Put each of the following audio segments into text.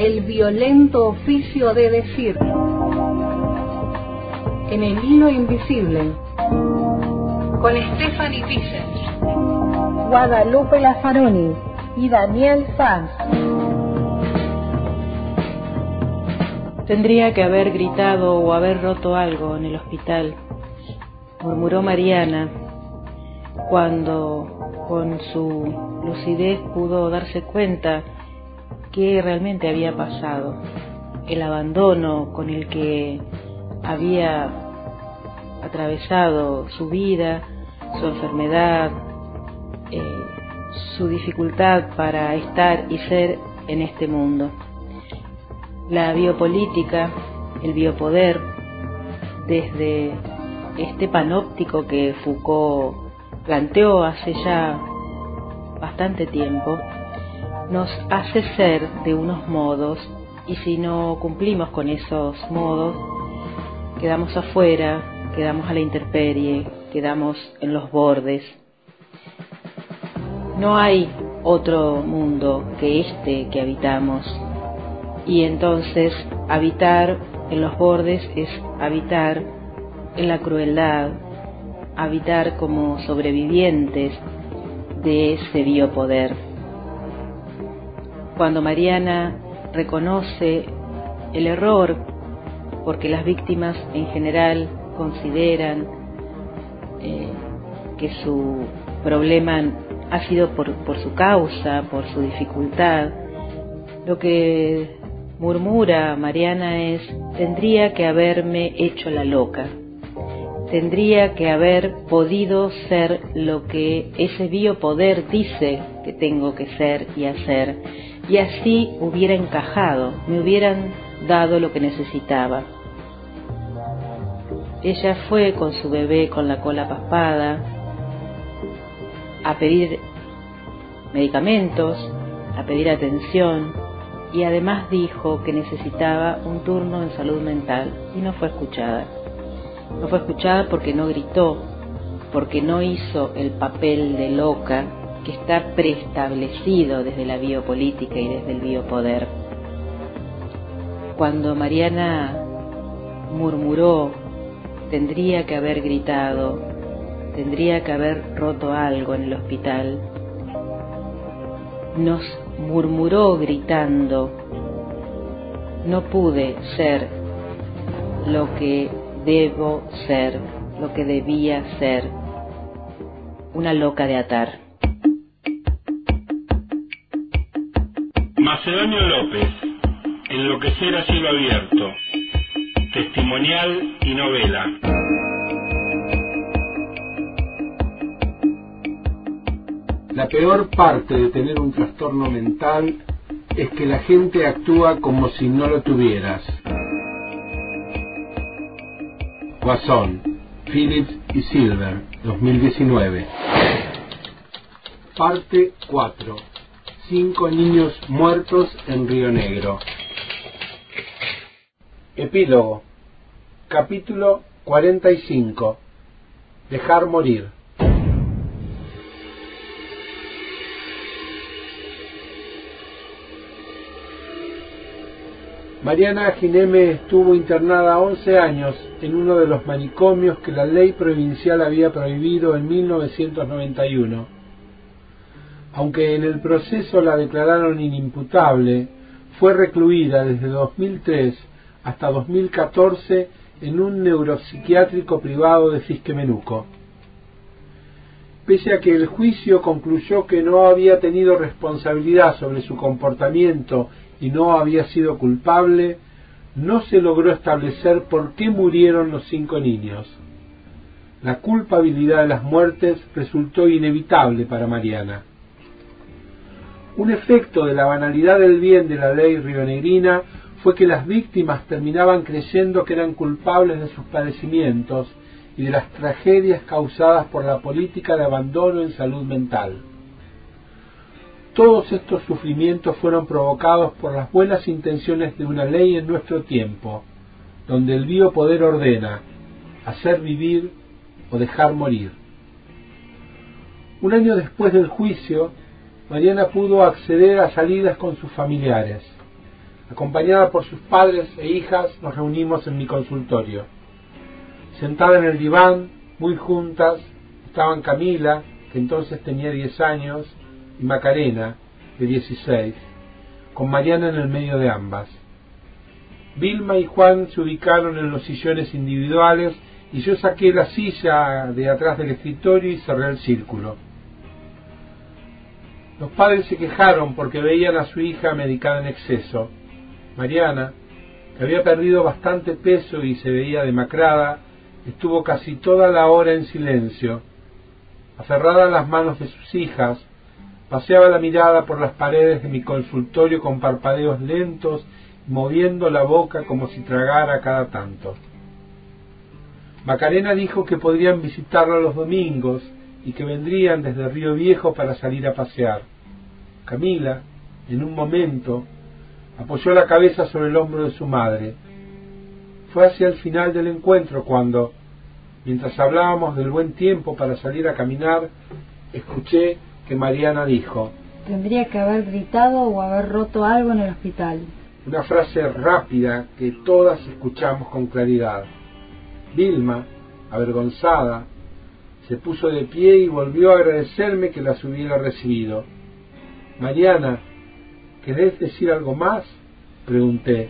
el violento oficio de decir. En el hilo invisible. Con Stephanie Vicens. Guadalupe Lafaroni y Daniel Sanz. Tendría que haber gritado o haber roto algo en el hospital, murmuró Mariana, cuando con su lucidez pudo darse cuenta que realmente había pasado, el abandono con el que había atravesado su vida, su enfermedad, eh, su dificultad para estar y ser en este mundo. La biopolítica, el biopoder, desde este panóptico que Foucault planteó hace ya bastante tiempo, nos hace ser de unos modos y si no cumplimos con esos modos, quedamos afuera, quedamos a la intemperie, quedamos en los bordes. No hay otro mundo que este que habitamos y entonces habitar en los bordes es habitar en la crueldad, habitar como sobrevivientes de ese biopoder cuando Mariana reconoce el error, porque las víctimas en general consideran eh, que su problema ha sido por, por su causa, por su dificultad, lo que murmura Mariana es, tendría que haberme hecho la loca, tendría que haber podido ser lo que ese biopoder dice que tengo que ser y hacer, y así hubiera encajado, me hubieran dado lo que necesitaba. Ella fue con su bebé con la cola paspada a pedir medicamentos, a pedir atención y además dijo que necesitaba un turno en salud mental y no fue escuchada. No fue escuchada porque no gritó, porque no hizo el papel de loca que está preestablecido desde la biopolítica y desde el biopoder. Cuando Mariana murmuró, tendría que haber gritado, tendría que haber roto algo en el hospital, nos murmuró gritando, no pude ser lo que debo ser, lo que debía ser, una loca de atar. Macedonio López, Enloquecer a cielo abierto, testimonial y novela. La peor parte de tener un trastorno mental es que la gente actúa como si no lo tuvieras. Guasón, Phillips y Silver, 2019. Parte 4 cinco niños muertos en Río Negro. Epílogo. Capítulo 45. Dejar morir. Mariana Gineme estuvo internada 11 años en uno de los manicomios que la ley provincial había prohibido en 1991 aunque en el proceso la declararon inimputable, fue recluida desde 2003 hasta 2014 en un neuropsiquiátrico privado de Fisquemenuco. Pese a que el juicio concluyó que no había tenido responsabilidad sobre su comportamiento y no había sido culpable, no se logró establecer por qué murieron los cinco niños. La culpabilidad de las muertes resultó inevitable para Mariana. Un efecto de la banalidad del bien de la ley rionegrina fue que las víctimas terminaban creyendo que eran culpables de sus padecimientos y de las tragedias causadas por la política de abandono en salud mental. Todos estos sufrimientos fueron provocados por las buenas intenciones de una ley en nuestro tiempo, donde el biopoder ordena hacer vivir o dejar morir. Un año después del juicio, Mariana pudo acceder a salidas con sus familiares. Acompañada por sus padres e hijas, nos reunimos en mi consultorio. Sentada en el diván, muy juntas, estaban Camila, que entonces tenía 10 años, y Macarena, de 16, con Mariana en el medio de ambas. Vilma y Juan se ubicaron en los sillones individuales y yo saqué la silla de atrás del escritorio y cerré el círculo. Los padres se quejaron porque veían a su hija medicada en exceso. Mariana, que había perdido bastante peso y se veía demacrada, estuvo casi toda la hora en silencio. Aferrada a las manos de sus hijas, paseaba la mirada por las paredes de mi consultorio con parpadeos lentos, moviendo la boca como si tragara cada tanto. Macarena dijo que podrían visitarla los domingos y que vendrían desde Río Viejo para salir a pasear. Camila, en un momento, apoyó la cabeza sobre el hombro de su madre. Fue hacia el final del encuentro cuando, mientras hablábamos del buen tiempo para salir a caminar, escuché que Mariana dijo Tendría que haber gritado o haber roto algo en el hospital. Una frase rápida que todas escuchamos con claridad. Vilma, avergonzada, se puso de pie y volvió a agradecerme que las hubiera recibido. Mariana, ¿querés decir algo más? pregunté.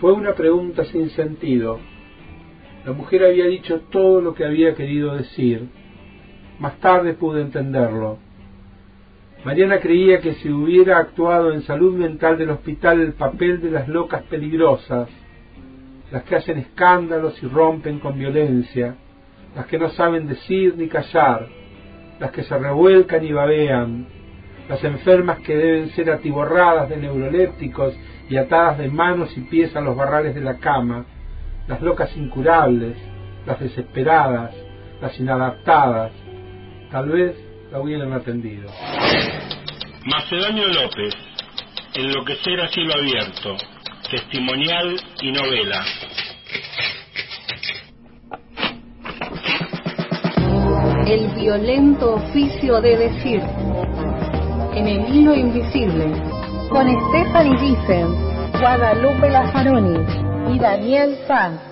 Fue una pregunta sin sentido. La mujer había dicho todo lo que había querido decir. Más tarde pude entenderlo. Mariana creía que si hubiera actuado en salud mental del hospital el papel de las locas peligrosas, las que hacen escándalos y rompen con violencia, las que no saben decir ni callar, las que se revuelcan y babean, las enfermas que deben ser atiborradas de neurolépticos y atadas de manos y pies a los barrales de la cama, las locas incurables, las desesperadas, las inadaptadas, tal vez la hubieran atendido. Macedonio López, Enloquecer a cielo abierto, testimonial y novela. El violento oficio de decir. En el hilo invisible. Con Stephanie Vicent, Guadalupe Lazaroni y Daniel Sanz.